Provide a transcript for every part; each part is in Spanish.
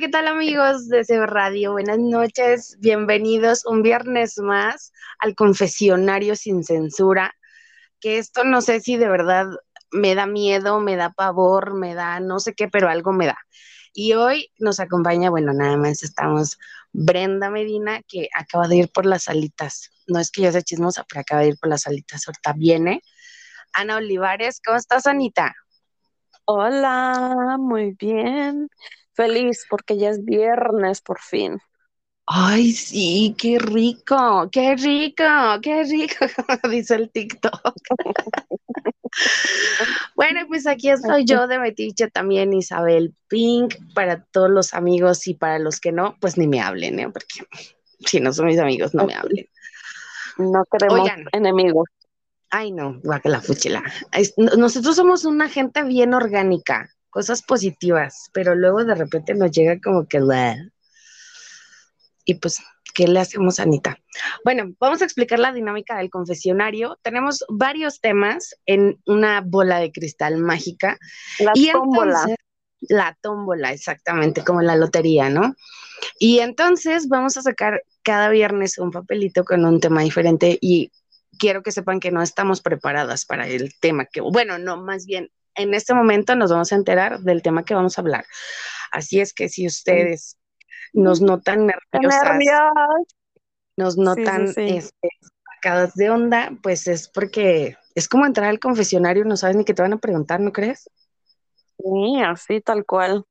¿qué tal amigos de Radio? Buenas noches, bienvenidos un viernes más al confesionario sin censura, que esto no sé si de verdad me da miedo, me da pavor, me da no sé qué, pero algo me da. Y hoy nos acompaña, bueno, nada más estamos Brenda Medina, que acaba de ir por las salitas. No es que yo sea chismosa, pero acaba de ir por las salitas, ahorita viene. Ana Olivares, ¿cómo estás, Anita? Hola, muy bien. Feliz porque ya es viernes por fin. Ay, sí, qué rico, qué rico, qué rico, dice el TikTok. bueno, pues aquí estoy yo de Metiche también, Isabel Pink, para todos los amigos y para los que no, pues ni me hablen, ¿eh? porque si no son mis amigos, no me hablen. No queremos enemigos. Ay, no, que la fuchila. Nosotros somos una gente bien orgánica cosas positivas, pero luego de repente nos llega como que... Y pues, ¿qué le hacemos, Anita? Bueno, vamos a explicar la dinámica del confesionario. Tenemos varios temas en una bola de cristal mágica. La y tómbola. la tómbola, exactamente, como en la lotería, ¿no? Y entonces vamos a sacar cada viernes un papelito con un tema diferente y quiero que sepan que no estamos preparadas para el tema que, bueno, no, más bien en este momento nos vamos a enterar del tema que vamos a hablar. Así es que si ustedes nos notan nerviosas, nos notan este, sacadas de onda, pues es porque es como entrar al confesionario, no sabes ni qué te van a preguntar, ¿no crees? Sí, así tal cual.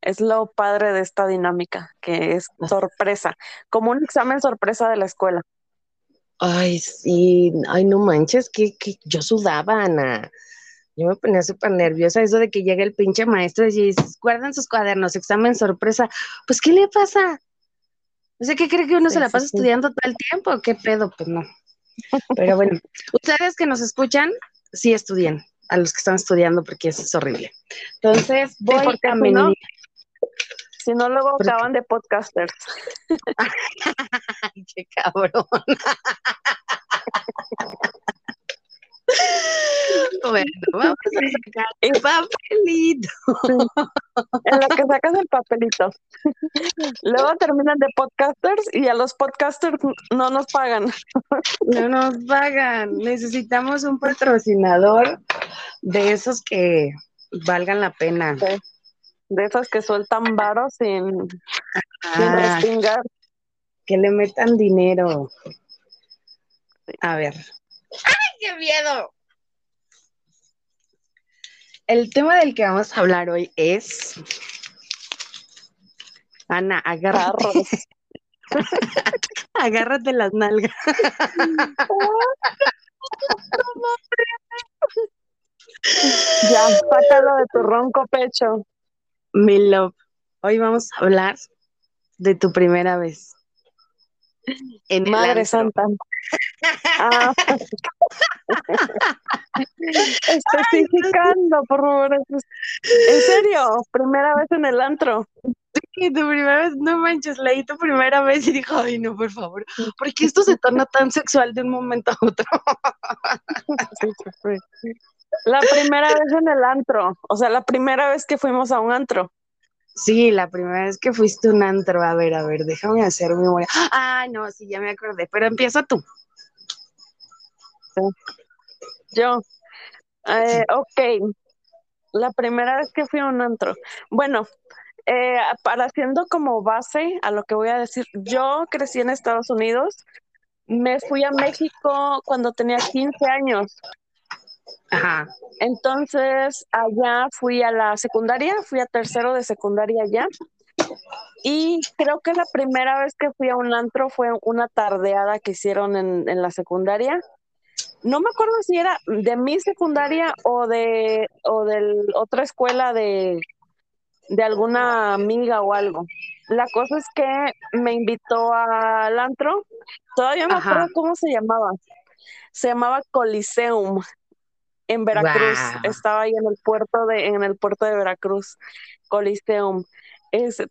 Es lo padre de esta dinámica, que es sorpresa, como un examen sorpresa de la escuela. Ay, sí, ay, no manches, que, que yo sudaba, Ana. Yo me ponía súper nerviosa eso de que llegue el pinche maestro y dice, guardan sus cuadernos, examen sorpresa. Pues, ¿qué le pasa? O sea, ¿qué cree que uno se la pasa estudiando todo el tiempo? ¿Qué pedo? Pues no. Pero bueno, ustedes que nos escuchan, sí estudien, a los que están estudiando, porque eso es horrible. Entonces, voy a si no, si no, luego acaban de podcasters. ¡Qué cabrón! Bueno, vamos a sacar el papelito. En lo que sacas el papelito. Luego terminan de podcasters y a los podcasters no nos pagan. No nos pagan. Necesitamos un patrocinador de esos que valgan la pena. De esos que sueltan varos sin, ah, Que le metan dinero. A ver, ¡Ay, qué miedo! El tema del que vamos a hablar hoy es. Ana, agárrate. agárrate las nalgas. ya, sácalo de tu ronco pecho. Mi love, hoy vamos a hablar de tu primera vez. En Madre Santa. Ah. Especificando, por favor. ¿En serio? ¿Primera vez en el antro? Sí, tu primera vez, no manches, leí tu primera vez y dijo, ay, no, por favor, ¿por qué esto se torna tan sexual de un momento a otro? La primera vez en el antro, o sea, la primera vez que fuimos a un antro. Sí, la primera vez que fuiste un antro, a ver, a ver, déjame hacer memoria. Ah, no, sí, ya me acordé, pero empieza tú. Yo, eh, ok, la primera vez que fui a un antro. Bueno, eh, para haciendo como base a lo que voy a decir, yo crecí en Estados Unidos, me fui a México cuando tenía 15 años. Ajá. Entonces, allá fui a la secundaria, fui a tercero de secundaria allá. Y creo que la primera vez que fui a un antro fue una tardeada que hicieron en, en la secundaria. No me acuerdo si era de mi secundaria o de o de otra escuela de, de alguna amiga o algo. La cosa es que me invitó al antro. Todavía no me acuerdo cómo se llamaba. Se llamaba Coliseum en Veracruz. Estaba ahí en el puerto de, en el puerto de Veracruz, Coliseum.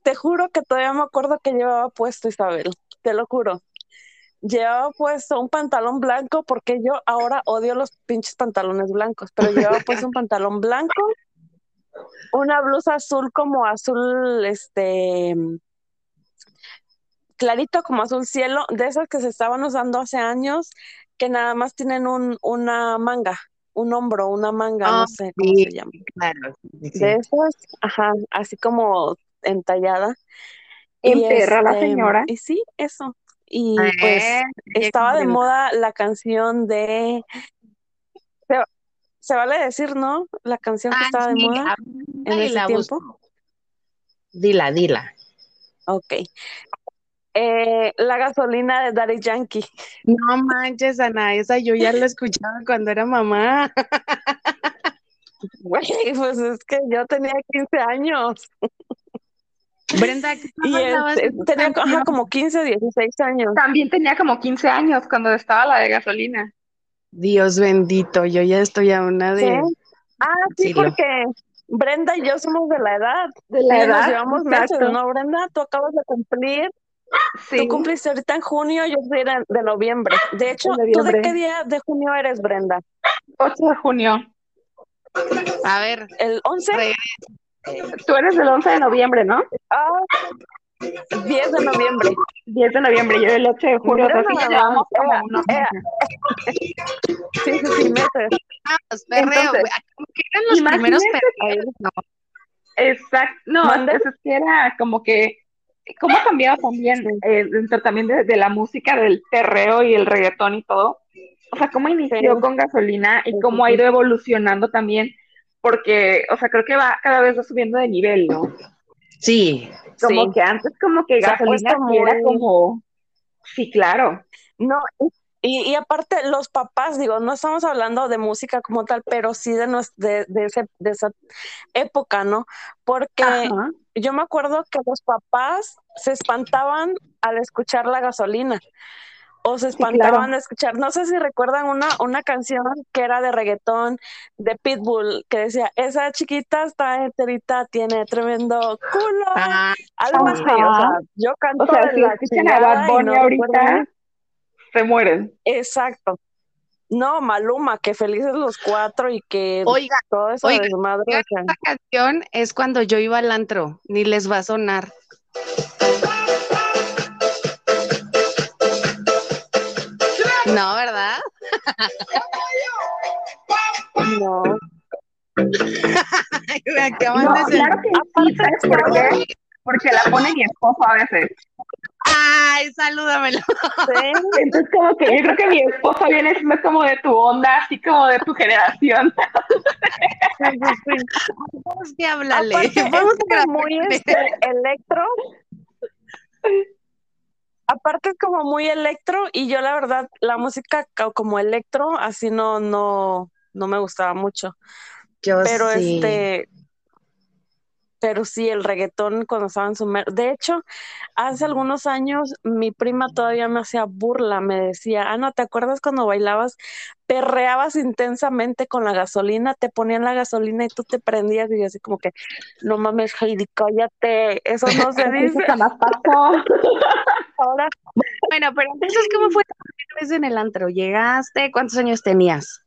te juro que todavía me acuerdo que llevaba puesto Isabel, te lo juro. Llevaba puesto un pantalón blanco porque yo ahora odio los pinches pantalones blancos, pero llevaba puesto un pantalón blanco una blusa azul como azul, este, clarito como azul cielo, de esas que se estaban usando hace años, que nada más tienen un, una manga, un hombro, una manga, no Ah, sé cómo sí, se llama. Claro. sí, sí. De esas, ajá, así como entallada. Y En perra la este, señora. Y sí, eso. Y pues Eh, estaba de moda la canción de se, se vale decir, ¿no? La canción que Ah, estaba de sí, moda en ese la tiempo. busco. Dila, dila. Ok. Eh, la gasolina de Daddy Yankee. No manches, Ana, esa yo ya la escuchaba cuando era mamá. Güey, pues es que yo tenía 15 años Brenda, ¿qué y este, esa tenía ajá, como 15, 16 años. También tenía como 15 años cuando estaba la de gasolina. Dios bendito, yo ya estoy a una ¿Sí? de Ah, sí, porque Brenda y yo somos de la edad. De la Y nos edad. llevamos meses. ¿no, Brenda? Tú acabas de cumplir. Sí. Tú cumpliste ahorita en junio, yo soy de, de noviembre. De hecho, En ¿tú de qué día de junio eres, Brenda? 8 de junio. A ver, ¿El 11? re- Tú eres del 11 de noviembre, ¿no? Ah, 10 de noviembre. 10 de noviembre, yo el 8 de junio. Mira o sea, sí, ya llevamos como unos meses. Sí, sí, sí, meses. vamos, perreo, Entonces, güey. Eran los primeros perreos, ¿no? Exacto. No, ¿Mande? es que era como que. ¿Cómo ha cambiado también eh, dentro también de, de la música, del perreo y el reggaetón y todo? O sea, cómo inició Sí. con gasolina y cómo ha ido evolucionando también, porque, o sea, creo que va cada vez va subiendo de nivel, ¿no? Sí, Como Sí. que antes como que gasolina era como, sí, claro, No, y, y aparte, los papás, digo, no estamos hablando de música como tal, pero sí de, nues- de, de, ese- de esa época, ¿no? Porque ajá, yo me acuerdo que los papás se espantaban al escuchar la gasolina. O se sí, espantaban claro, de escuchar, no sé si recuerdan una, una canción que era de reggaetón de Pitbull, que decía, esa chiquita está enterita, tiene tremendo culo, ah, algo así, o sea, yo canto O sea, de si la escuchan a Bad Bunny no ahorita, se mueren. Exacto. No, Maluma, que felices los cuatro y que Oiga, todo eso oiga, desmadre, esta canción es cuando yo iba al antro, ni les va a sonar. No, ¿verdad? no. Ay, me acaban No, claro que sí, ¿sabes por qué? Porque la pone mi esposo a veces. Ay, salúdamelo. Sí, Entonces, como que yo creo que mi esposo viene siendo como de tu onda, así como de tu generación. sí, sí, sí. Vamos que háblale. Vamos a muy este, electro. Aparte es como muy electro y yo la verdad la música ca- como electro así no no no me gustaba mucho. Yo Pero sí. este pero sí el reggaetón cuando estaba en su mer- De hecho, hace algunos años mi prima todavía me hacía burla, me decía, "Ana, ¿te acuerdas cuando bailabas, perreabas intensamente con la gasolina, te ponían la gasolina y tú te prendías?" Y yo así como que, "No mames, Heidi, cállate, eso no se Eso dice." jamás pasó. Ahora Bueno, pero entonces, ¿cómo fue la primera vez en el antro? ¿Llegaste? ¿Cuántos años tenías?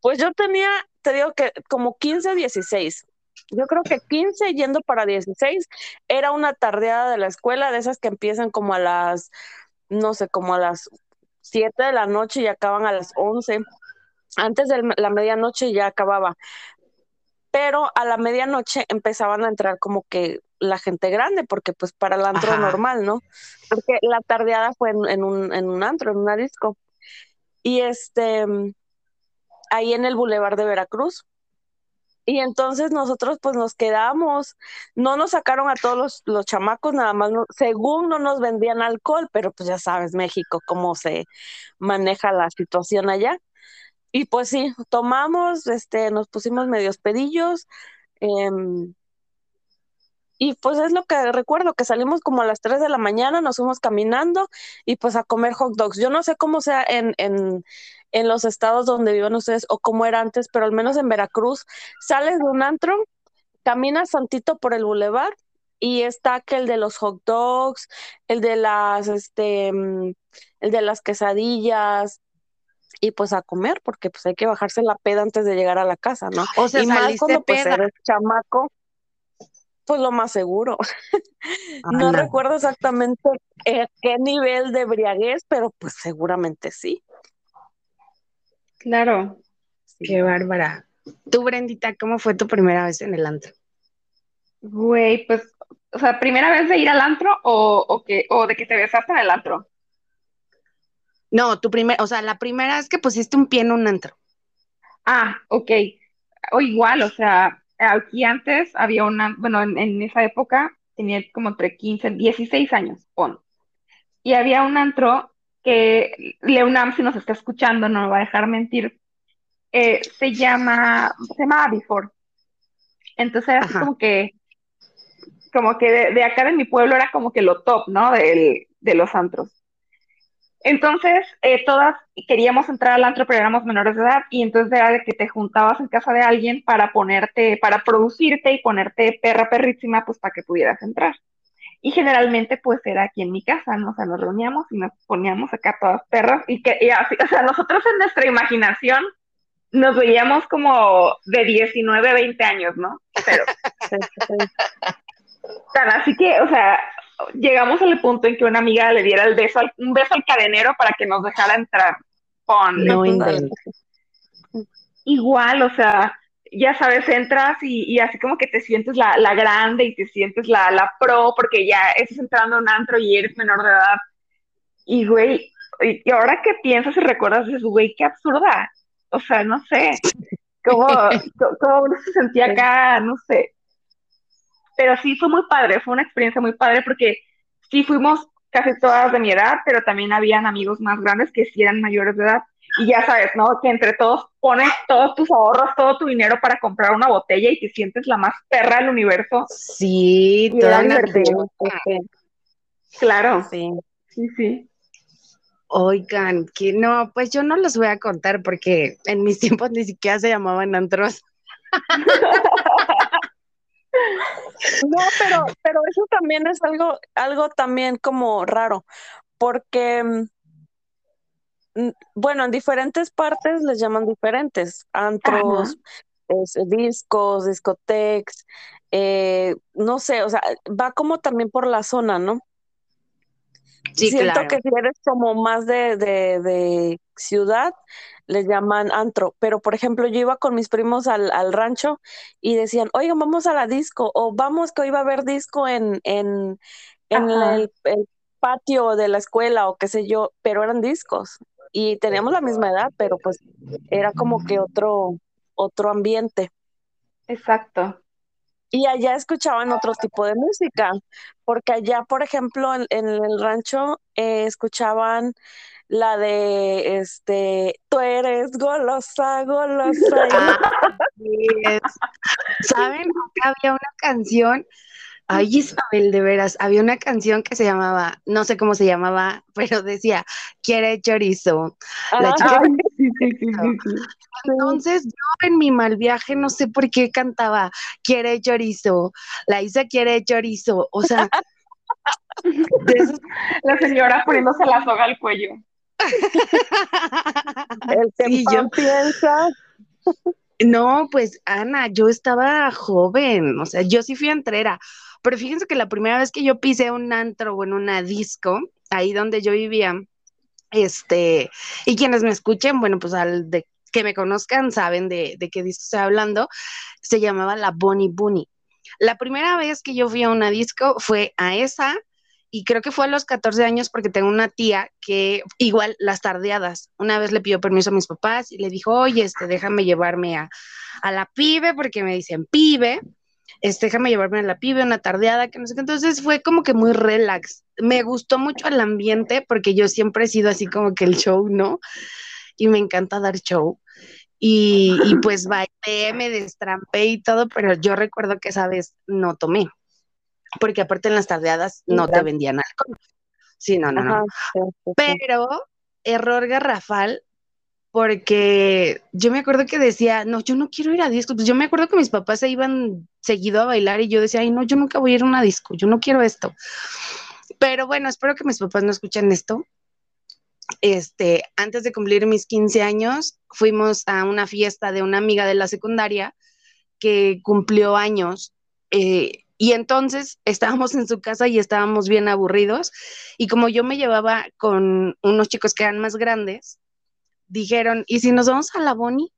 Pues yo tenía, te digo que como 15, 16. Yo creo que 15 yendo para 16 era una tardeada de la escuela, de esas que empiezan como a las, no sé, como a las 7 de la noche y acaban a las 11. Antes de la medianoche ya acababa, pero a la medianoche empezaban a entrar como que la gente grande, porque pues para el antro Ajá. normal, ¿no? Porque la tardeada fue en, en un, en un antro, en una disco. Y este, ahí en el Boulevard de Veracruz. Y entonces nosotros pues nos quedamos, no nos sacaron a todos los, los chamacos, nada más, no- según no nos vendían alcohol, pero pues ya sabes, México, cómo se maneja la situación allá. Y pues sí, tomamos, este, nos pusimos medios pedillos, em, y pues es lo que recuerdo, que salimos como a las 3 de la mañana, nos fuimos caminando y pues a comer hot dogs. Yo no sé cómo sea en, en, en los estados donde viven ustedes o cómo era antes, pero al menos en Veracruz, sales de un antro, caminas tantito por el bulevar y está que el de los hot dogs, el de las, este, mm, el de las quesadillas, y pues a comer, porque pues hay que bajarse la peda antes de llegar a la casa, ¿no? O sea, y más cuando pues eres chamaco, pues lo más seguro. no Ana. recuerdo exactamente eh, qué nivel de embriaguez, pero pues seguramente sí. Claro. Qué bárbara. Tú, Brendita, ¿cómo fue tu primera vez en el antro? Güey, pues, o sea, ¿primera vez de ir al antro o, o que, o de que te besaste en el antro? No, tu primer, o sea, la primera vez que pusiste un pie en un antro. Ah, ok. O igual, o sea, aquí antes había una, bueno, en, en esa época tenía como entre 15, 16 años, pon. Y había un antro que Leonam, si nos está escuchando, no me va a dejar mentir, eh, se llama, se llama Before. Entonces era así como que, como que de, de acá de mi pueblo era como que lo top, ¿no? Del- de los antros. Entonces, eh, todas queríamos entrar al antro, pero éramos menores de edad, y entonces era de que te juntabas en casa de alguien para ponerte, para producirte y ponerte perra perrísima, pues para que pudieras entrar. Y generalmente, pues era aquí en mi casa, ¿no? O sea, nos reuníamos y nos poníamos acá todas perras, y que, y así, o sea, nosotros en nuestra imaginación nos veíamos como de 19, 20 años, ¿no? Pero. Tan así que, o sea, llegamos al punto en que una amiga le diera el beso al- un beso al cadenero para que nos dejara entrar. Ponle. No. Igual, o sea, ya sabes, entras y, y así como que te sientes la, la grande y te sientes la, la pro porque ya estás entrando a un antro y eres menor de edad. Y, güey, y, ahora que piensas y recuerdas, dices, güey, qué absurda. O sea, no sé, cómo, cómo uno se sentía acá, no sé. Pero sí fue muy padre, fue una experiencia muy padre porque sí fuimos casi todas de mi edad, pero también habían amigos más grandes que sí eran mayores de edad. Y ya sabes, ¿no? Que entre todos pones todos tus ahorros, todo tu dinero para comprar una botella y te sientes la más perra del universo. Sí, toda una. Claro, Sí. sí, sí. Oigan, que no, pues yo no los voy a contar porque en mis tiempos ni siquiera se llamaban antros. No, pero, pero eso también es algo, algo también como raro, porque, mm, bueno, en diferentes partes les llaman diferentes, antros, es- discos, discoteques, eh, no sé, o sea, va como también por la zona, ¿no? Sí, Siento claro. que si eres como más de, de, de ciudad, les llaman antro. Pero, por ejemplo, yo iba con mis primos al, al rancho y decían, oigan, vamos a la disco, o vamos que hoy va a haber disco en, en, en el, el patio de la escuela o qué sé yo, pero eran discos. Y teníamos la misma edad, pero pues era como que otro, otro ambiente. Exacto. Y allá escuchaban otro tipo de música, porque allá, por ejemplo, en, en el rancho eh, escuchaban la de, este, tú eres golosa, golosa. Ah. ¿Saben? Había una canción. Ay, Isabel, de veras, había una canción que se llamaba, no sé cómo se llamaba, pero decía, quiere chorizo. La chica. Entonces yo en mi mal viaje no sé por qué cantaba quiere chorizo, la Isa quiere chorizo, o sea, La señora poniéndose la soga al cuello. el que Sí, yo- piensa. no, pues Ana, yo estaba joven, o sea, yo sí fui entrera, pero fíjense que la primera vez que yo pisé un antro o en una disco, ahí donde yo vivía, este, y quienes me escuchen, bueno, pues al de que me conozcan saben de, de qué disco estoy hablando, se llamaba la Bonnie Bunny. La primera vez que yo fui a una disco fue a esa y creo que fue a los 14 años porque tengo una tía que igual las tardeadas, una vez le pidió permiso a mis papás y le dijo, oye, este, déjame llevarme a, a la pibe porque me dicen pibe, este, déjame llevarme a la pibe, una tardeada, que no sé qué. Entonces fue como que muy relax. Me gustó mucho el ambiente porque yo siempre he sido así como que el show, ¿no? Y me encanta dar show. Y, y pues bailé, me destrampé y todo, pero yo recuerdo que esa vez no tomé, porque aparte en las tardeadas no te vendían alcohol. Sí, no, no, no. Ajá, sí, sí, sí. Pero error garrafal, porque yo me acuerdo que decía, no, yo no quiero ir a discos. Pues yo me acuerdo que mis papás se iban seguido a bailar y yo decía, ay, no, yo nunca voy a ir a una disco, yo no quiero esto. Pero bueno, espero que mis papás no escuchen esto. este, antes de cumplir mis 15 años, fuimos a una fiesta de una amiga de la secundaria que cumplió años. Eh, y entonces estábamos en su casa y estábamos bien aburridos. Y como yo me llevaba con unos chicos que eran más grandes, dijeron, ¿y si nos vamos a la Boni?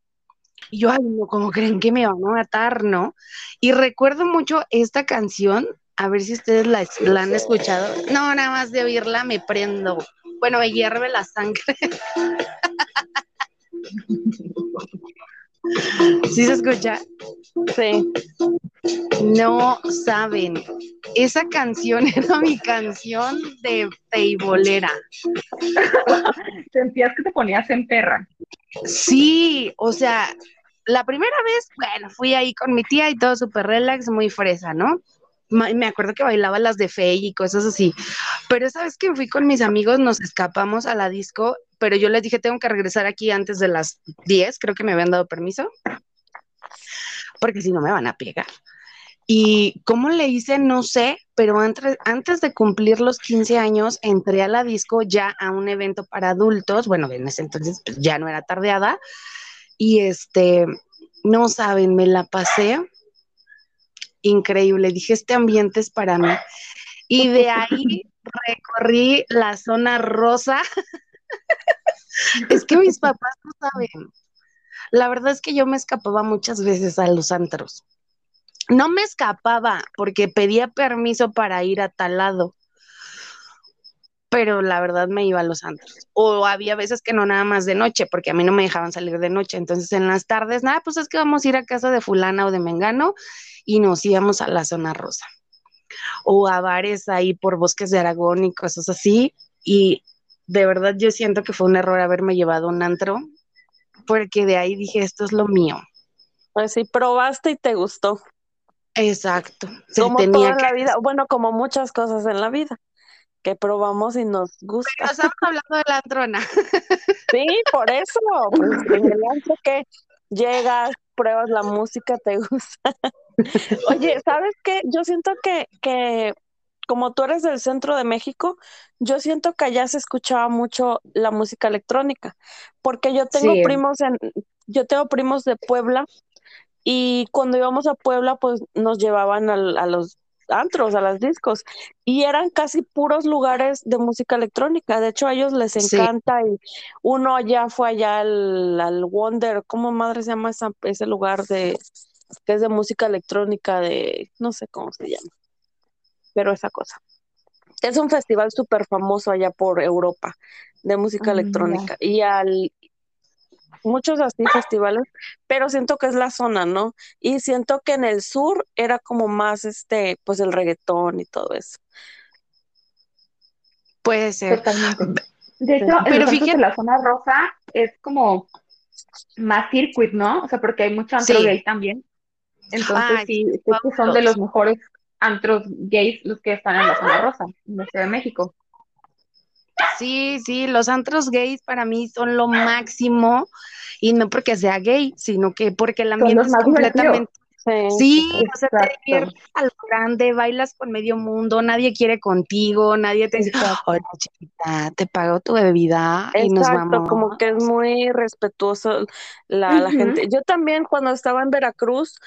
Y yo, ay, no, como creen que me van a matar, ¿no? Y recuerdo mucho esta canción, a ver si ustedes la, la han escuchado. No, nada más de oírla me prendo. Bueno, me hierve la sangre. ¿Sí se escucha? Sí. No saben. Esa canción era mi canción de teibolera. Sentías que te ponías en perra. Sí, o sea, la primera vez, bueno, fui ahí con mi tía y todo súper relax, muy fresa, ¿no? Me acuerdo que bailaba las de Fey y cosas así. Pero esa vez que fui con mis amigos, nos escapamos a la disco, pero yo les dije, tengo que regresar aquí antes de las 10, creo que me habían dado permiso, porque si no me van a pegar. Y cómo le hice, no sé, pero antes, antes de cumplir los 15 años, entré a la disco ya a un evento para adultos, bueno, en ese entonces pues, ya no era tardeada, y este, no saben, me la pasé increíble. Dije, este ambiente es para mí. Y de ahí recorrí la zona rosa. Es que mis papás no saben. La verdad es que yo me escapaba muchas veces a los antros. No me escapaba porque pedía permiso para ir a tal lado. Pero la verdad me iba a los antros. O había veces que no nada más de noche, porque a mí no me dejaban salir de noche. Entonces en las tardes, nada, pues es que vamos a ir a casa de fulana o de mengano y nos íbamos a la zona rosa o a bares ahí por bosques de Aragón y cosas así. Y de verdad yo siento que fue un error haberme llevado un antro, porque de ahí dije, esto es lo mío. Pues sí, probaste y te gustó. Exacto. como tenía toda la vida, bueno, como muchas cosas en la vida que probamos y nos gusta. Pero estamos hablando de la antrona. Sí, por eso. Pues en el antro que llegas, pruebas la música, te gusta. Oye, ¿sabes qué? Yo siento que, que como tú eres del centro de México, yo siento que allá se escuchaba mucho la música electrónica, porque yo tengo primos en, yo tengo primos de Puebla y cuando íbamos a Puebla, pues nos llevaban a, a los antros, a las discos, y eran casi puros lugares de música electrónica. De hecho, a ellos les encanta y uno allá fue allá al, al Wonder, ¿cómo madre se llama ese lugar de que es de música electrónica de, no sé cómo se llama, pero esa cosa. Es un festival súper famoso allá por Europa de música ah, electrónica y al muchos así festivales, pero siento que es la zona, ¿no? Y siento que en el sur era como más este, pues el reggaetón y todo eso. Puede ser. Totalmente. De hecho, pero fíjate, la zona rosa es como más circuit, ¿no? O sea, porque hay mucho antro gay también. Entonces, sí, son de los mejores antros gays los que están en la zona rosa, en la Ciudad de México. Sí, sí, los antros gays para mí son lo máximo y no porque sea gay, sino que porque el ambiente es completamente Sí, o sea, te diviertes a lo grande, bailas con medio mundo, nadie quiere contigo, nadie te dice, hola chiquita, te pago tu bebida y nos vamos. como que es muy respetuoso la, la gente. Yo también cuando estaba en Veracruz,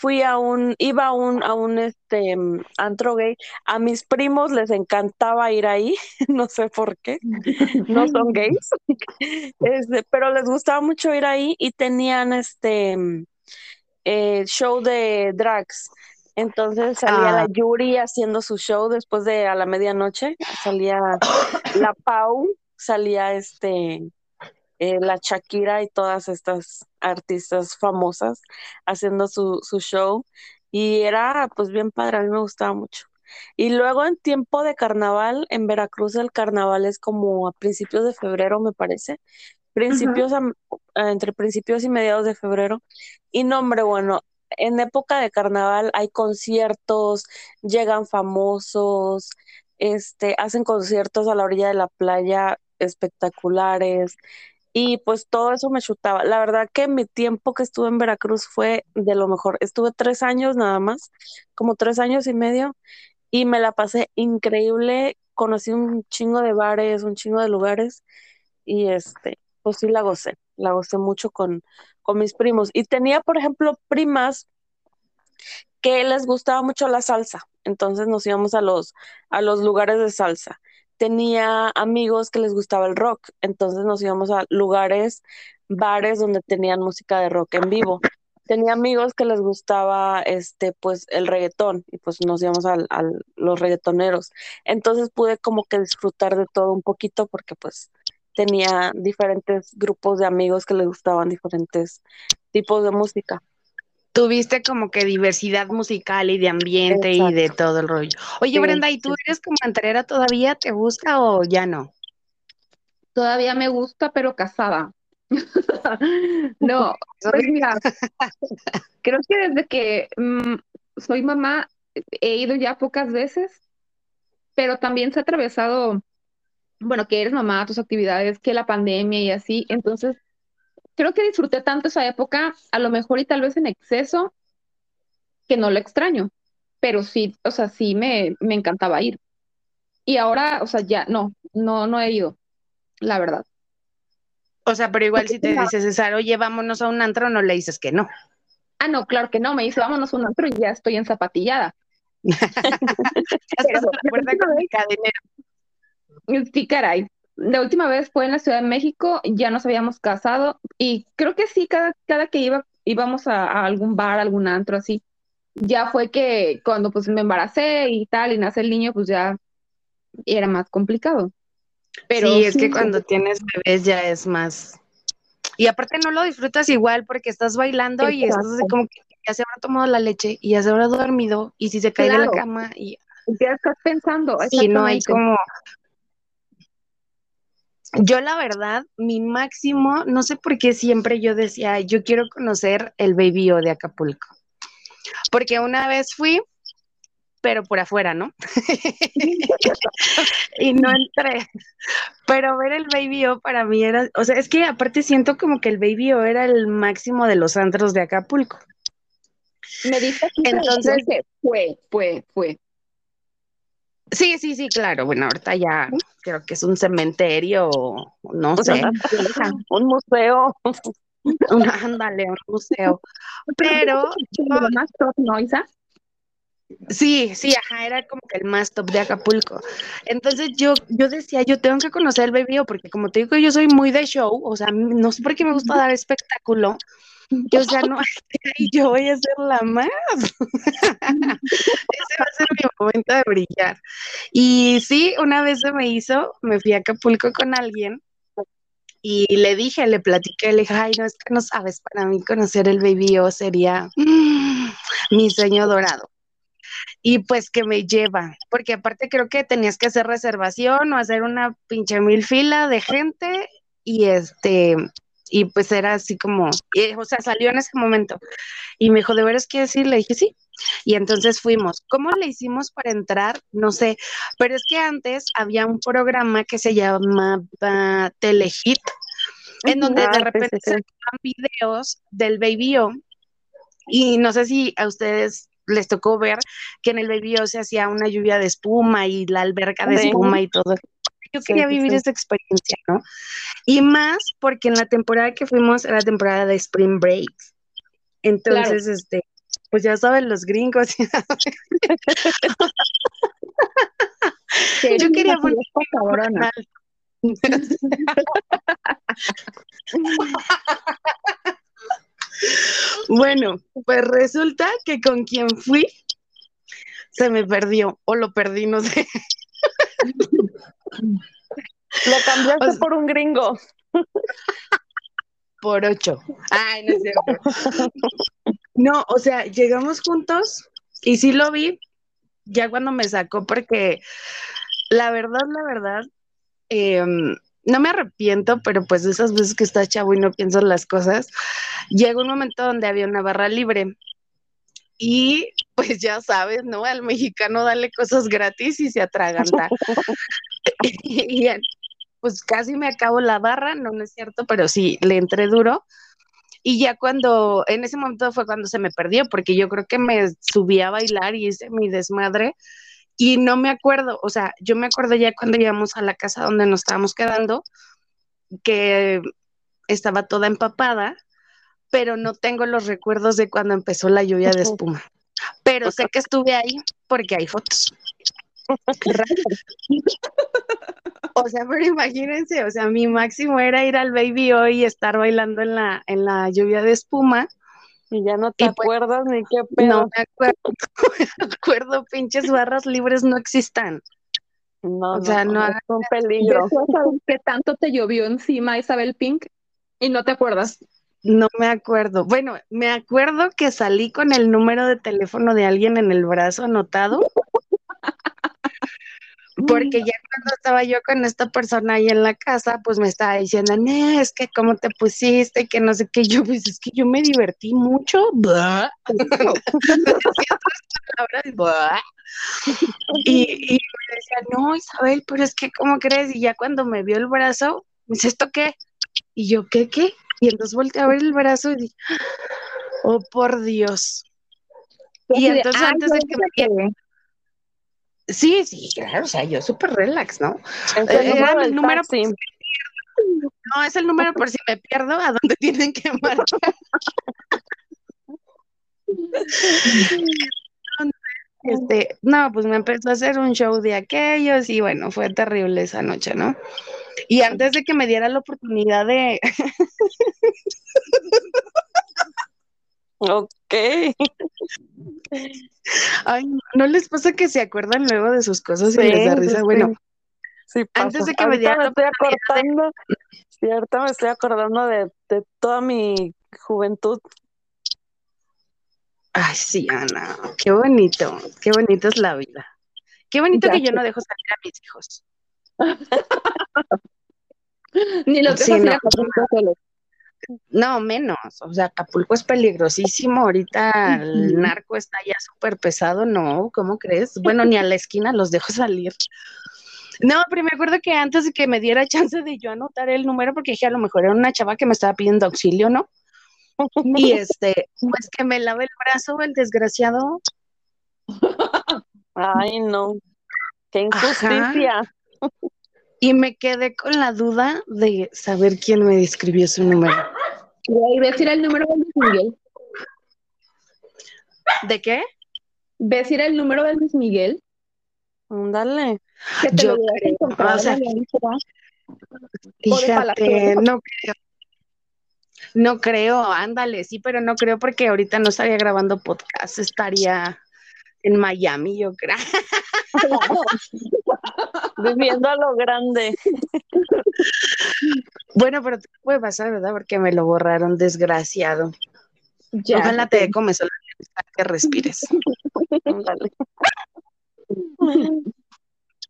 fui a un, iba a un, a un este antro gay. A mis primos les encantaba ir ahí, no sé por qué, no son gays, este, pero les gustaba mucho ir ahí y tenían este eh, show de drags. Entonces salía la ah. Yuri haciendo su show después de a la medianoche, salía la Pau, salía este eh, la Shakira y todas estas artistas famosas haciendo su, su show y era pues bien padre, a mí me gustaba mucho. Y luego en tiempo de carnaval, en Veracruz el carnaval es como a principios de febrero, me parece. Principios, entre principios y mediados de febrero. Y no, hombre, bueno, en época de carnaval hay conciertos, llegan famosos, este, hacen conciertos a la orilla de la playa espectaculares, y pues todo eso me chutaba. La verdad que mi tiempo que estuve en Veracruz fue de lo mejor. Estuve tres años nada más, como tres años y medio, y me la pasé increíble. Conocí un chingo de bares, un chingo de lugares, y este, pues sí la gocé, la gocé mucho con, con mis primos. Y tenía, por ejemplo, primas que les gustaba mucho la salsa, entonces nos íbamos a los, a los lugares de salsa. Tenía amigos que les gustaba el rock, entonces nos íbamos a lugares, bares donde tenían música de rock en vivo. Tenía amigos que les gustaba este pues el reggaetón y pues nos íbamos a, los reggaetoneros. Entonces pude como que disfrutar de todo un poquito porque pues tenía diferentes grupos de amigos que les gustaban diferentes tipos de música tuviste como que diversidad musical y de ambiente y de todo el rollo. Oye, Brenda, ¿y tú eres como anterior todavía? ¿Te gusta o ya no? Todavía me gusta, pero casada. no, pues mira, creo que desde que mm, soy mamá he ido ya pocas veces, pero también se ha atravesado, bueno, que eres mamá, tus actividades, que la pandemia y así, entonces creo que disfruté tanto esa época, a lo mejor y tal vez en exceso, que no lo extraño, pero sí, o sea, sí me, me encantaba ir. Y ahora, o sea, ya no, no, no he ido, la verdad. O sea, pero igual si te dices, César, oye, vámonos a un antro, no le dices que no. Ah, no, claro que no, me dice, vámonos a un antro y ya estoy en zapatillada. Sí, caray la última vez fue en la Ciudad de México, ya nos habíamos casado y creo que sí, cada, cada que iba, íbamos a, algún bar, algún antro así, ya fue que cuando pues me embaracé y tal y nace el niño, pues ya era más complicado. Pero sí, es que cuando tienes bebés ya es más... Y aparte no lo disfrutas igual porque estás bailando y estás así como que ya se habrá tomado la leche y ya se habrá dormido y si se cae de la cama y... Ya estás pensando. Sí, no hay como yo la verdad, mi máximo, no sé por qué siempre yo decía, yo quiero conocer el Baby O de Acapulco. Porque una vez fui, pero por afuera, ¿no? y no entré. Pero ver el Baby O para mí era, o sea, es que aparte siento como que el Baby O era el máximo de los antros de Acapulco. Me dice entonces fue, fue, fue. Sí, sí, sí, claro. Bueno, ahorita ya creo que es un cementerio, no sé. un museo. ándale, un museo. Pero. más top, ¿no, Isa? Sí, sí, ajá, era como que el más top de Acapulco. Entonces yo, yo decía, yo tengo que conocer el bebío, porque como te digo, yo soy muy de show, o sea, no sé por qué me gusta dar espectáculo. Yo, sea, no, yo voy a ser la más. Ese va a ser mi momento de brillar. Y sí, una vez se me hizo, me fui a Acapulco con alguien y le dije, le platiqué, le dije, ay, no, es que no sabes, para mí conocer el Baby O sería mi sueño dorado. Y pues que me lleva, porque aparte creo que tenías que hacer reservación o hacer una pinche mil fila de gente y este, y pues era así como, o sea, salió en ese momento. Y me dijo, ¿de veras qué decir? Le dije, sí. Y entonces fuimos. ¿Cómo le hicimos para entrar? No sé, pero es que antes había un programa que se llamaba Telehit, en donde de ah, repente sacaban videos del Baby O. Y no sé si a ustedes les tocó ver que en el Baby O se hacía una lluvia de espuma y la alberca de espuma y todo yo quería vivir esa experiencia, ¿no? Y más porque en la temporada que fuimos era temporada de Spring Break. Entonces, este, pues ya saben los gringos. yo quería volver bueno, pues resulta que con quien fui se me perdió o lo perdí, no sé. Lo cambiaste por un gringo. Por ocho. Ay, no es cierto. No, o sea, llegamos juntos y sí lo vi ya cuando me sacó, porque la verdad, la verdad, em, no me arrepiento, pero pues de esas veces que estás chavo y no piensas las cosas, llegó un momento donde había una barra libre y pues ya sabes, ¿no? Al mexicano dale cosas gratis y se atraganta. y pues casi me acabo la barra, no, no es cierto, pero sí, le entré duro. Y ya cuando, en ese momento fue cuando se me perdió, porque yo creo que me subí a bailar y hice mi desmadre y no me acuerdo, o sea, yo me acuerdo ya cuando llegamos a la casa donde nos estábamos quedando que estaba toda empapada, pero no tengo los recuerdos de cuando empezó la lluvia de espuma. Pero sé que estuve ahí porque hay fotos. o sea, pero imagínense, o sea, mi máximo era ir al Baby hoy y estar bailando en la, en la lluvia de espuma. Y ya no te Y pues, acuerdas ni qué pedo. No me acuerdo, no me acuerdo, pinches barras libres no existan. No, o sea, no es hagan un peligro. Después, ¿sabes qué tanto te llovió encima Isabel Pink? Y no te acuerdas. No me acuerdo. Bueno, me acuerdo que salí con el número de teléfono de alguien en el brazo anotado. Porque ya cuando estaba yo con esta persona ahí en la casa, pues me estaba diciendo, "Nee, es que cómo te pusiste, que no sé qué. Yo, pues es que yo me divertí mucho. Y, y me decía, no, Isabel, pero es que, ¿cómo crees? Y ya cuando me vio el brazo, me dice, ¿esto qué? Y yo, ¿qué, qué? Y entonces volteé a ver el brazo y dije, oh, por Dios. Y entonces "Ay, antes de que me fíjate". diera- Sí, sí, claro, o sea, yo súper relax, ¿no? Es el Eh, número el número. No, es el número por si me pierdo a dónde tienen que marcar. Este, no, pues me empezó a hacer un show de aquellos y bueno, fue terrible esa noche, ¿no? Y antes de que me diera la oportunidad de, Ok. ay, no, ¿no les pasa que se acuerdan luego de sus cosas y les da risa? sí, Bueno, Sí Antes de que me diera me la estoy acordando, sí, ahorita me estoy acordando de, de toda mi juventud. Ay, sí, Ana, qué bonito, qué bonito es la vida. Qué bonito Ya que yo no dejo salir a mis hijos. Ni los Sí, ir no. a solos. No, menos. O sea, Acapulco es peligrosísimo. Ahorita el narco está ya súper pesado. No, ¿cómo crees? Bueno, ni a la esquina los dejo salir. No, pero me acuerdo que antes de que me diera chance de yo anotar el número, porque dije a lo mejor era una chava que me estaba pidiendo auxilio, ¿no? Y este, pues que me lave el brazo el desgraciado. Ay, no. Qué injusticia. Y me quedé con la duda de saber quién me describió su número. Y ves ir el número de Luis Miguel. ¿De qué? ¿Ves ir el número de Luis Miguel? Dale. Que te Yo lo creo, o sea, en la lista. Fíjate, no creo. No creo, ándale, sí, pero no creo porque ahorita no estaría grabando podcast, estaría en Miami, yo creo. Viviendo a lo grande. Bueno, pero te puede pasar, ¿verdad? Porque me lo borraron, desgraciado. Ya. Ojalá te dé comezón que respires. Dale.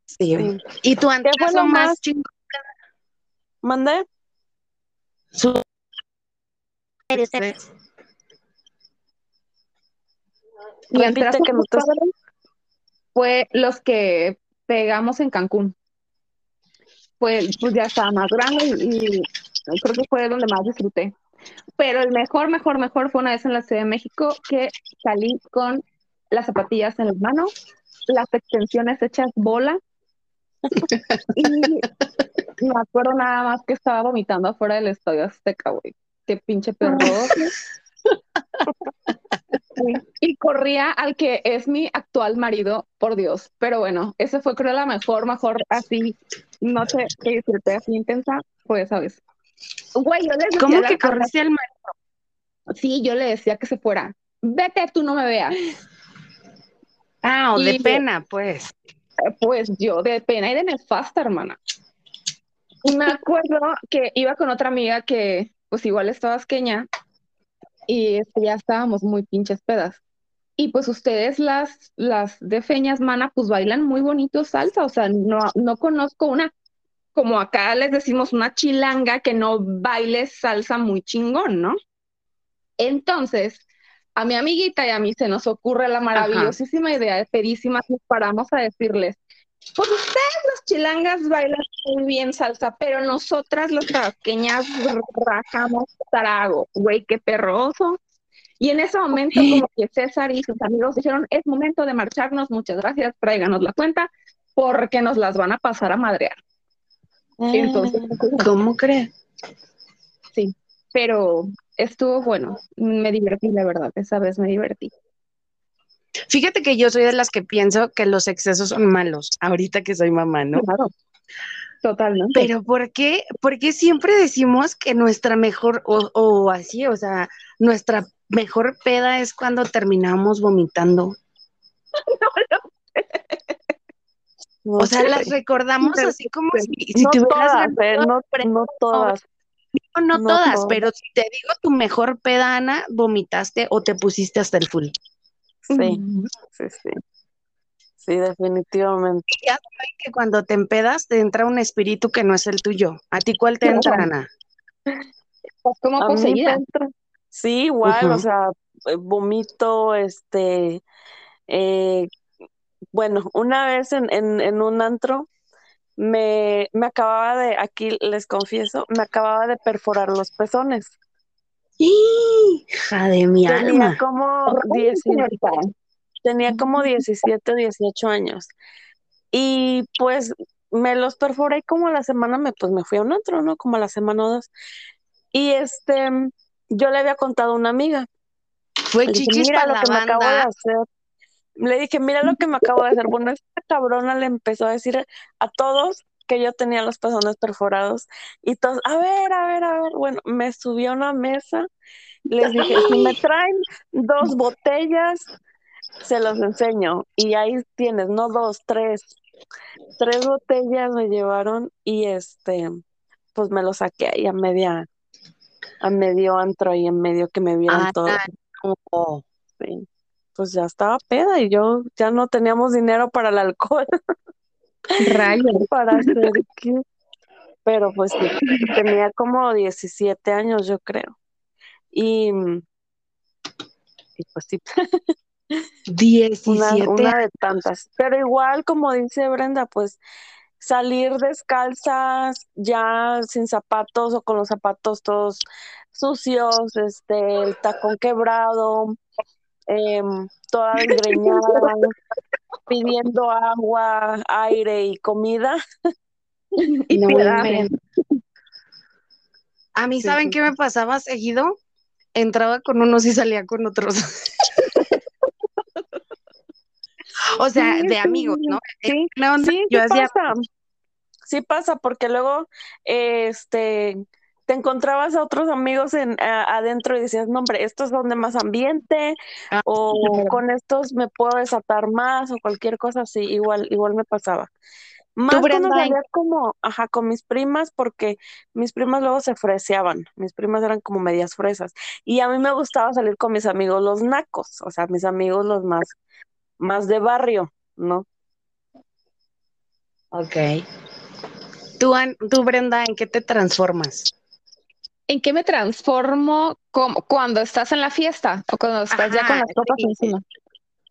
Sí. ¿Y tu antebrazo lo más más- chingón? ¿Mandé? Su- Mi Repite antebrazo que no más te- padre fue los que pegamos en Cancún. Pues, pues ya estaba más grande y, y creo que fue donde más disfruté. Pero el mejor, mejor, mejor fue una vez en la Ciudad de México que salí con las zapatillas en las manos, las extensiones hechas bola y me acuerdo nada más que estaba vomitando afuera del Estadio Azteca, güey. Qué pinche perro. Sí, Y corría al que es mi actual marido, por Dios. Pero bueno, ese fue creo la mejor, mejor así, no sé qué disfruté así intensa, fue esa vez. Güey, yo les decía ¿Cómo que corriste al mar? Sí, yo le decía que se fuera. Vete, tú no me veas. Ah, o de pena, pues. Pues yo de pena y de nefasta, hermana. Me acuerdo que iba con otra amiga que pues igual estaba asqueña y este, ya estábamos muy pinches pedas. Y pues ustedes las, las de feñas, mana, pues bailan muy bonito salsa, o sea, no, no conozco una, como acá les decimos, una chilanga que no baile salsa muy chingón, ¿no? Entonces, a mi amiguita y a mí se nos ocurre la maravillosísima idea de pedísimas, nos paramos a decirles, pues ustedes las chilangas bailan muy bien salsa, pero nosotras las tabasqueñas rajamos trago, güey, qué perroso. Y en ese momento como que César y sus amigos dijeron, es momento de marcharnos, muchas gracias, tráiganos la cuenta, porque nos las van a pasar a madrear. Entonces, ¿Cómo crees? sí, pero estuvo bueno, me divertí, la verdad, esa vez me divertí. Fíjate que yo soy de las que pienso que los excesos son malos, ahorita que soy mamá, ¿no? Claro, totalmente. Pero ¿por qué, por qué siempre decimos que nuestra mejor, o, o así, o sea, nuestra mejor peda es cuando terminamos vomitando? No O sea, las recordamos así como si, si no todas, eh, no, no todas. No, no no todas, todas. pero si te digo tu mejor peda, Ana, vomitaste o te pusiste hasta el full. Sí, sí, sí. Sí, definitivamente. Y ya saben que cuando te empedas te entra un espíritu que no es el tuyo. ¿A ti cuál te entra. Ana? Mí me poseída. entra- Sí, igual, o sea, eh, vomito, este, eh, bueno, una vez en, en, en un antro me, me acababa de, aquí les confieso, me acababa de perforar los pezones. Hija de mi Tenía alma. como Ay, 10 señorita. tenía como 17 o 18 años. Y pues me los perforé y como a la semana me, pues me fui a un antro, ¿no? Como a la semana o dos. Y este, yo le había contado a una amiga. Fue Le dije, chichis mira para lo la que me acabo de hacer. Le dije, mira lo que me acabo de hacer. Bueno, esta cabrona le empezó a decir a todos que yo tenía los pezones perforados y todos, a ver, a ver, a ver. Bueno, me subí a una mesa, les dije, si me traen dos botellas, se los enseño. Y ahí tienes, no dos, tres. Tres botellas me llevaron y este, pues me lo saqué ahí a media, a medio antro y en medio que me todos. no. Sí. Pues ya estaba peda y yo ya no teníamos dinero para el alcohol, Rayos. para hacer qué. Pero pues sí, tenía como 17 años, yo creo. Y, y pues sí, una, 17 una de tantas. Pero igual, como dice Brenda, pues salir descalzas, ya sin zapatos o con los zapatos todos sucios, este, el tacón quebrado, em, toda desgreñada, pidiendo agua, aire y comida. Y No. A mí, Sí, ¿saben sí, qué me pasaba seguido? Entraba con unos y salía con otros. O sea, Sí, de amigos, ¿no? sí, sí, Yo sí hacía pasa. Sí pasa, porque luego este te encontrabas a otros amigos en a- adentro y decías, no, hombre, estos son de más ambiente, Ah, o con estos me puedo desatar más, o cualquier cosa así, igual, igual me pasaba. Más cuando salía como, ajá, con mis primas, porque mis primas luego se freseaban, mis primas eran como medias fresas, y a mí me gustaba salir con mis amigos los nacos, o sea, mis amigos los más, más de barrio, ¿no? Ok. Tú, An- tú, Brenda, ¿en qué te transformas? ¿En qué me transformo como cuando estás en la fiesta o cuando estás ya con las copas sí. encima?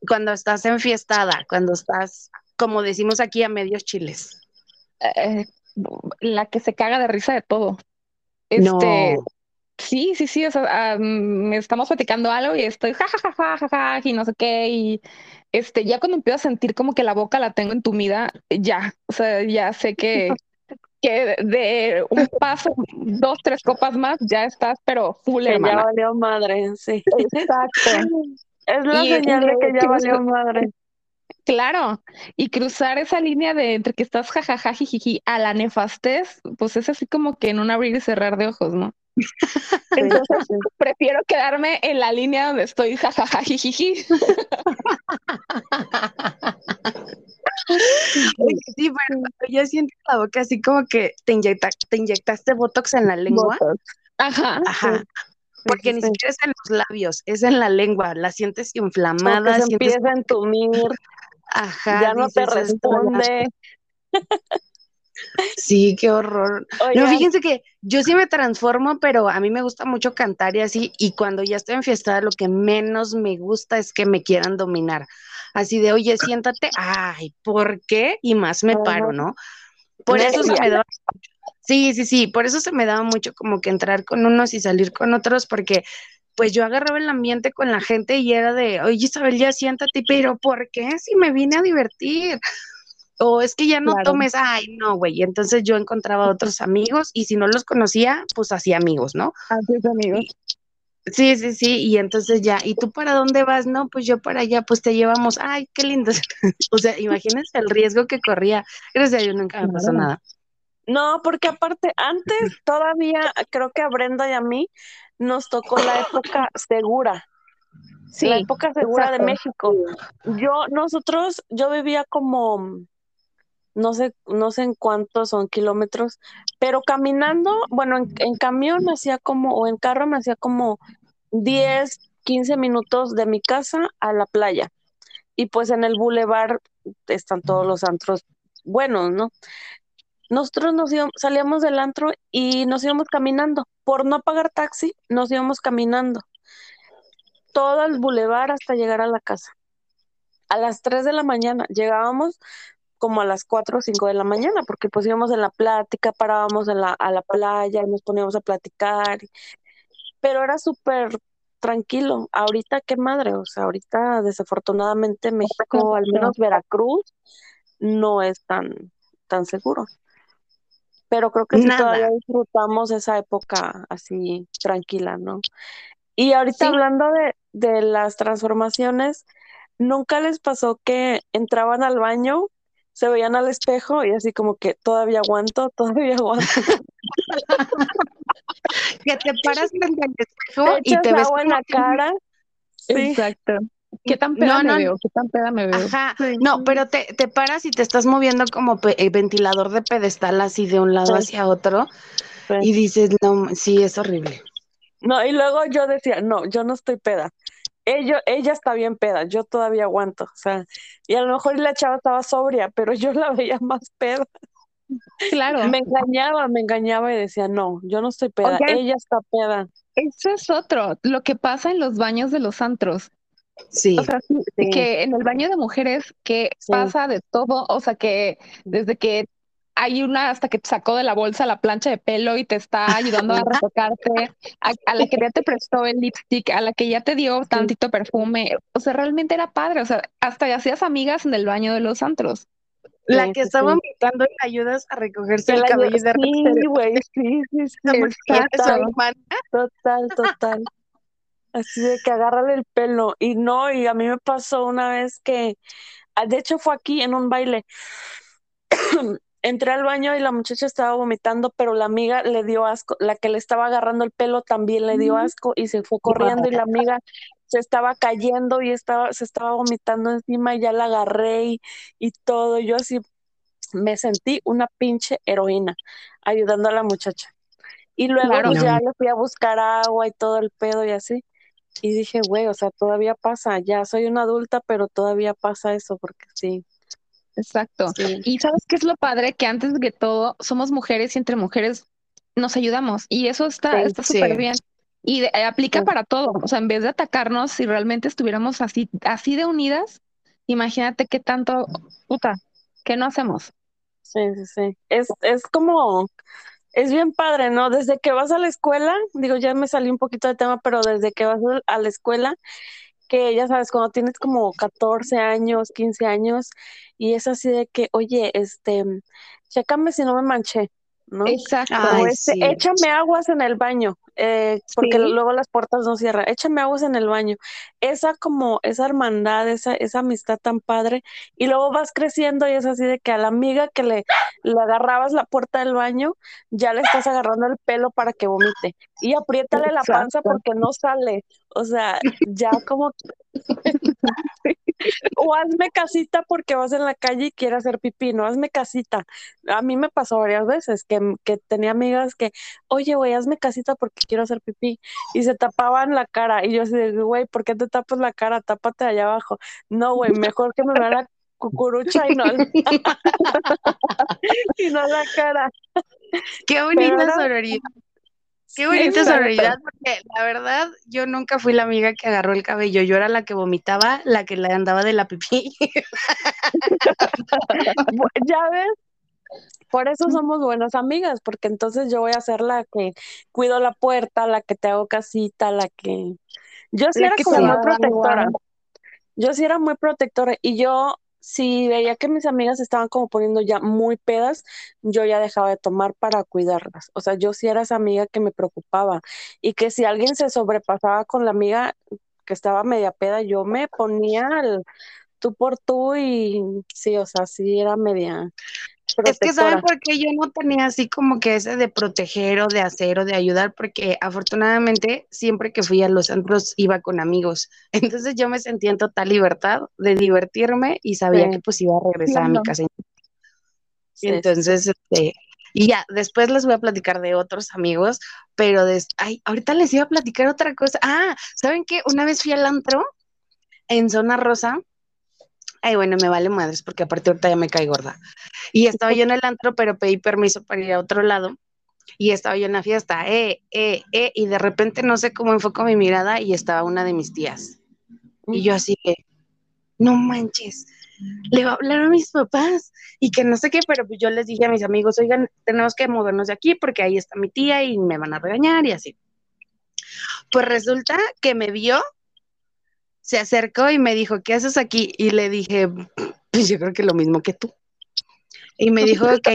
Cuando estás enfiestada, cuando estás, como decimos aquí, a medios chiles. Eh, la que se caga de risa de todo. Este, No. sí, sí, sí, o sea, mm, estamos platicando algo y estoy ja, ja, ja, ja, ja, ja, y no sé qué, y este, ya cuando empiezo a sentir como que la boca la tengo entumida, ya, o sea, ya sé que, que de un paso, dos, tres copas más, ya estás, pero full, Que ya valió madre, sí. Exacto. Es la Y, señal de que ya valió madre. Claro, y cruzar esa línea de entre que estás jajaja jijiji a la nefastez, pues es así como que en un abrir y cerrar de ojos, ¿no? Entonces prefiero quedarme en la línea donde estoy jajaja jijiji. Sí, pero yo siento la boca así como que te, inyecta, te inyectaste Botox en la lengua. Ajá. Ajá. Porque ni siquiera es en los labios, es en la lengua. La sientes inflamada, se sientes. empieza a entumir, Ajá, ya no te responde. Sí, qué horror. No, fíjense que yo sí me transformo, pero a mí me gusta mucho cantar y así, y cuando ya estoy enfiestada, lo que menos me gusta es que me quieran dominar. Así de, oye, siéntate, ay, ¿por qué? Y más me paro, ¿no? Por eso se me daba Sí, sí, sí, por eso se me daba mucho como que entrar con unos y salir con otros, porque pues yo agarraba el ambiente con la gente y era de, oye, Isabel, ya siéntate, pero ¿por qué? Si me vine a divertir. O es que ya no Claro. tomes, ay, no, güey. Entonces yo encontraba otros amigos y si no los conocía, pues hacía amigos, ¿no? Así es, amigos. Sí, sí, sí, y entonces ya, ¿y tú para dónde vas? No, pues yo para allá, pues te llevamos, ay, qué lindo. O sea, imagínense el riesgo que corría. Gracias a Dios nunca me pasó nada. No, porque aparte, antes todavía creo que a Brenda y a mí nos tocó la época segura, Sí, la época segura de. México. Yo, nosotros, yo vivía como, no sé, no sé en cuántos son kilómetros, pero caminando, bueno, en, en camión me hacía como, o en carro me hacía como 10, 15 minutos de mi casa a la playa. Y pues en el bulevar están todos los antros buenos, ¿no? Nosotros nos íbamos, salíamos del antro y nos íbamos caminando. Por no pagar taxi, nos íbamos caminando. Todo el bulevar hasta llegar a la casa. A las 3 de la mañana llegábamos como a las 4 o 5 de la mañana, porque pues íbamos en la plática, parábamos en la, a la playa nos poníamos a platicar. Pero era súper tranquilo. Ahorita, qué madre, o sea, ahorita desafortunadamente México, al menos Veracruz, no es tan, tan seguro. Pero creo que sí Nada. todavía disfrutamos esa época así tranquila, ¿no? Y ahorita Sí. hablando de, de las transformaciones, ¿nunca les pasó que entraban al baño, se veían al espejo y así como que todavía aguanto, todavía aguanto? Que te paras frente al Te espejo y te ves agua en la cara. Sí. Exacto. ¿Qué tan peda No, me no, veo? ¿Qué tan peda me veo? Ajá, no, pero te, te paras y te estás moviendo como pe- eh, ventilador de pedestal así de un lado Sí. hacia otro Sí. y dices, no, sí, es horrible. No, y luego yo decía, no, yo no estoy peda. Ella, ella está bien peda, yo todavía aguanto. O sea, y a lo mejor la chava estaba sobria, pero yo la veía más peda. Claro. Me engañaba, me engañaba y decía, no, yo no estoy peda, ella está peda. Eso es otro, lo que pasa en los baños de los antros. Sí, O sea, sí, Sí. que en el baño de mujeres, que Sí. pasa de todo, o sea, que desde que hay una hasta que te sacó de la bolsa la plancha de pelo y te está ayudando a retocarte, a, a la que ya te prestó el lipstick, a la que ya te dio tantito perfume, o sea, realmente era padre, o sea, hasta hacías amigas en el baño de los antros. la Sí, que sí, está sí. vomitando y la ayudas a recogerse el la cabello y de Sí, güey, sí, sí, sí, total, total. Así de que agárrale el pelo. Y no, y a mí me pasó una vez que, ah, de hecho fue aquí en un baile. Entré al baño y la muchacha estaba vomitando, pero la amiga le dio asco, la que le estaba agarrando el pelo también le dio asco y se fue corriendo y la amiga se estaba cayendo y estaba, se estaba vomitando encima y ya la agarré y, y todo. Yo así me sentí una pinche heroína ayudando a la muchacha. Y luego Claro. pues No. ya le fui a buscar agua y todo el pedo y así. Y dije, güey, o sea, todavía pasa, ya soy una adulta, pero todavía pasa eso, porque sí, Exacto. sí, Y sabes qué es lo padre, que antes de todo somos mujeres y entre mujeres nos ayudamos y eso está está sí. súper bien. Y de- aplica Sí. para todo, o sea, en vez de atacarnos, si realmente estuviéramos así así de unidas, imagínate qué tanto, puta, ¿qué no hacemos? sí, sí, sí. Es, es como, es bien padre, ¿no? Desde que vas a la escuela, digo, ya me salí un poquito de tema, pero desde que vas a la escuela, que ya sabes, cuando tienes como 14 años, 15 años, y es así de que, oye, este, chécame si no me manché, ¿no? Exacto. Ay, O sí. échame aguas en el baño, eh, porque Sí. luego las puertas no cierran. Échame aguas en el baño. Esa como, esa hermandad, esa, esa amistad tan padre. Y luego vas creciendo y es así de que a la amiga que le, le agarrabas la puerta del baño, ya le estás agarrando el pelo para que vomite. Y apriétale la panza porque no sale. O sea, ya como... O hazme casita porque vas en la calle y quieres hacer pipí, no hazme casita. A mí me pasó varias veces que, que tenía amigas que, oye, güey, hazme casita porque quiero hacer pipí. Y se tapaban la cara. Y yo así de, güey, ¿por qué te tapas la cara? Tápate allá abajo. No, güey, mejor que me vean la cucurucha y no, y no la cara. Qué bonita Pero sororidad. Qué bonita sororidad, porque la verdad, yo nunca fui la amiga que agarró el cabello. Yo era la que vomitaba, la que le andaba de la pipí. Ya ves, por eso somos buenas amigas, porque entonces yo voy a ser la que cuido la puerta, la que te hago casita, la que... Yo sí La era como muy protectora. Yo sí era muy protectora y yo si veía que mis amigas estaban como poniendo ya muy pedas, yo ya dejaba de tomar para cuidarlas. O sea, yo sí era esa amiga que me preocupaba y que si alguien se sobrepasaba con la amiga que estaba media peda, yo me ponía al tú por tú y sí, o sea, sí era media es que saben por qué yo no tenía así como que ese de proteger o de hacer o de ayudar, porque afortunadamente siempre que fui a los centros iba con amigos. Entonces yo me sentía en total libertad de divertirme y sabía que pues iba a regresar a mi casa. Entonces, este, y ya, después les voy a platicar de otros amigos, pero de, ay, ahorita les iba a platicar otra cosa. Ah, ¿saben qué? Una vez fui al antro en Zona Rosa ay, bueno, me vale madres porque aparte ahorita ya me cae gorda. Y estaba yo en el antro, pero pedí permiso para ir a otro lado. Y estaba yo en la fiesta, eh, eh, eh, y de repente no sé cómo enfoco mi mirada y estaba una de mis tías. Y yo así que, no manches, le va a hablar a mis papás y que no sé qué, pero pues yo les dije a mis amigos, oigan, tenemos que movernos de aquí porque ahí está mi tía y me van a regañar y así. Pues resulta que me vio se acercó y me dijo, ¿qué haces aquí? Y le dije, pues yo creo que lo mismo que tú. Y me dijo, ok,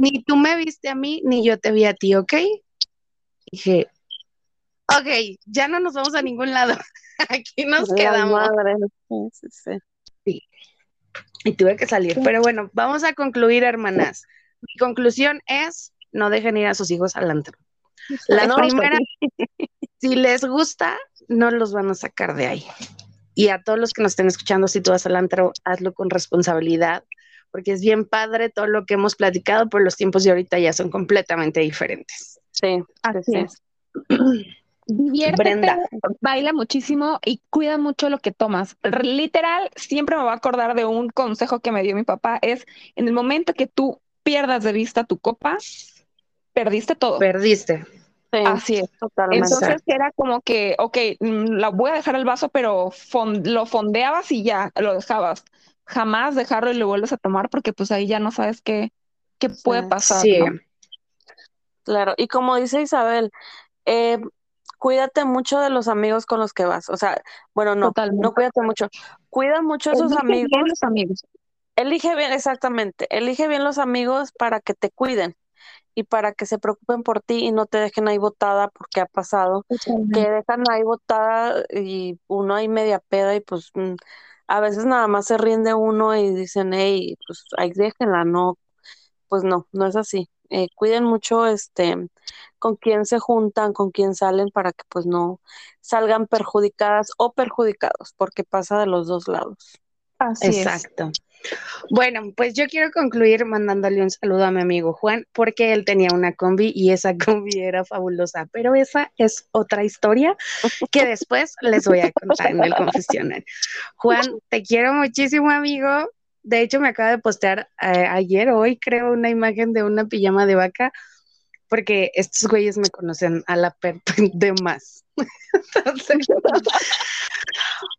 ni tú me viste a mí, ni yo te vi a ti, ¿ok? dije, ok, ya no nos vamos a ningún lado. Aquí nos quedamos. Sí. Y tuve que salir. Pero bueno, vamos a concluir, hermanas. Mi conclusión es, no dejen ir a sus hijos al antro. La primera, si les gusta, no los van a sacar de ahí. Y a todos los que nos estén escuchando, si tú vas al antro, hazlo con responsabilidad, porque es bien padre todo lo que hemos platicado, pero los tiempos de ahorita ya son completamente diferentes. Sí, así es. Diviértete, baila muchísimo y cuida mucho lo que tomas. Literal, siempre me voy a acordar de un consejo que me dio mi papá, es en el momento que tú pierdas de vista tu copa, perdiste todo. Perdiste. Así es. Totalmente. Entonces era como que, ok, mm, la voy a dejar el vaso, pero lo fondeabas y ya lo dejabas. Jamás dejarlo y lo vuelves a tomar porque pues ahí ya no sabes qué, qué puede pasar. Sí. Claro, y como dice Isabel, eh, cuídate mucho de los amigos con los que vas. O sea, bueno, no, no cuídate mucho. Cuida mucho a esos amigos. los amigos. Elige bien, exactamente. Elige bien los amigos para que te cuiden y para que se preocupen por ti y no te dejen ahí botada porque ha pasado, que dejan ahí botada y uno ahí media peda y pues mm, a veces nada más se ríen de uno y dicen, hey, pues ahí déjenla, no, pues no, no es así. Eh, cuiden mucho este con quién se juntan, con quién salen para que pues no salgan perjudicadas o perjudicados, porque pasa de los dos lados. Así Exacto. Bueno, pues yo quiero concluir mandándole un saludo a mi amigo Juan, porque él tenía una combi y esa combi era fabulosa, pero esa es otra historia que después les voy a contar en el confesionario. Juan, te quiero muchísimo, amigo. De hecho, me acaba de postear eh, ayer, hoy creo, una imagen de una pijama de vaca, porque estos güeyes me conocen a la per de más.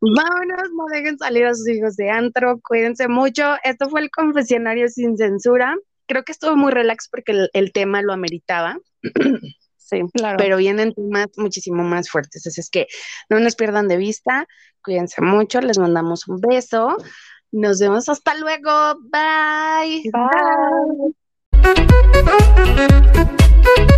Vámonos, no dejen salir a sus hijos de antro, cuídense mucho. Esto fue el confesionario sin censura. Creo que estuvo muy relax porque el, tema lo ameritaba. Sí, claro. Pero vienen temas muchísimo más fuertes. Así es que no nos pierdan de vista. Cuídense mucho. Les mandamos un beso. Nos vemos hasta luego. Bye. Bye.